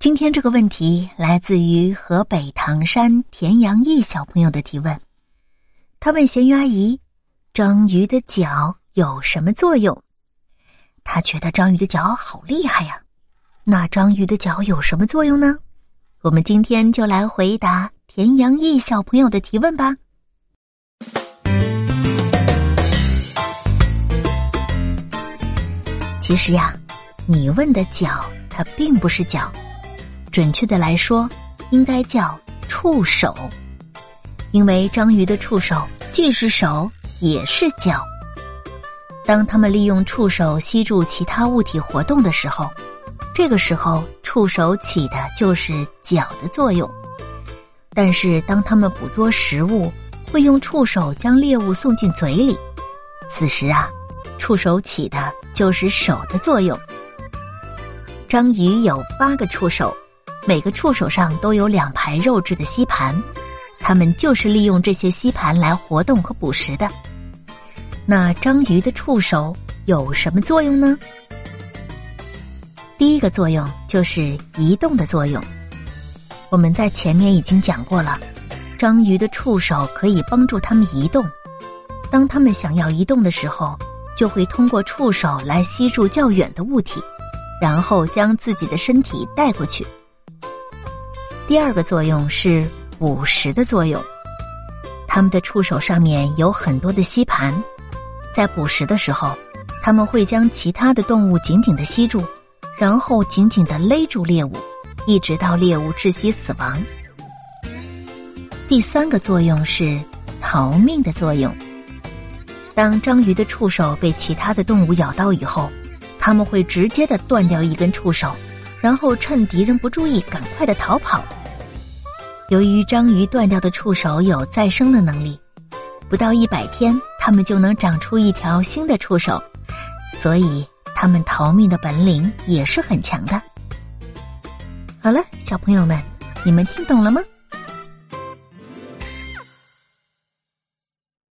今天这个问题来自于河北唐山田阳义小朋友的提问，他问咸鱼阿姨：“章鱼的脚有什么作用？”他觉得章鱼的脚好厉害呀。那章鱼的脚有什么作用呢？我们今天就来回答田阳义小朋友的提问吧。其实呀，你问的脚，它并不是脚。准确的来说，应该叫触手，因为章鱼的触手既是手也是脚。当它们利用触手吸住其他物体活动的时候，这个时候触手起的就是脚的作用。但是当它们捕捉食物，会用触手将猎物送进嘴里，此时啊，触手起的就是手的作用。章鱼有八个触手。每个触手上都有两排肉质的吸盘，它们就是利用这些吸盘来活动和捕食的。那章鱼的触手有什么作用呢？第一个作用就是移动的作用。我们在前面已经讲过了，章鱼的触手可以帮助它们移动。当它们想要移动的时候，就会通过触手来吸住较远的物体，然后将自己的身体带过去。第二个作用是捕食的作用，它们的触手上面有很多的吸盘，在捕食的时候，他们会将其他的动物紧紧的吸住，然后紧紧的勒住猎物，一直到猎物窒息死亡。第三个作用是逃命的作用，当章鱼的触手被其他的动物咬到以后，他们会直接的断掉一根触手，然后趁敌人不注意，赶快的逃跑。由于章鱼断掉的触手有再生的能力，不到一百天，它们就能长出一条新的触手，所以它们逃命的本领也是很强的。好了，小朋友们，你们听懂了吗？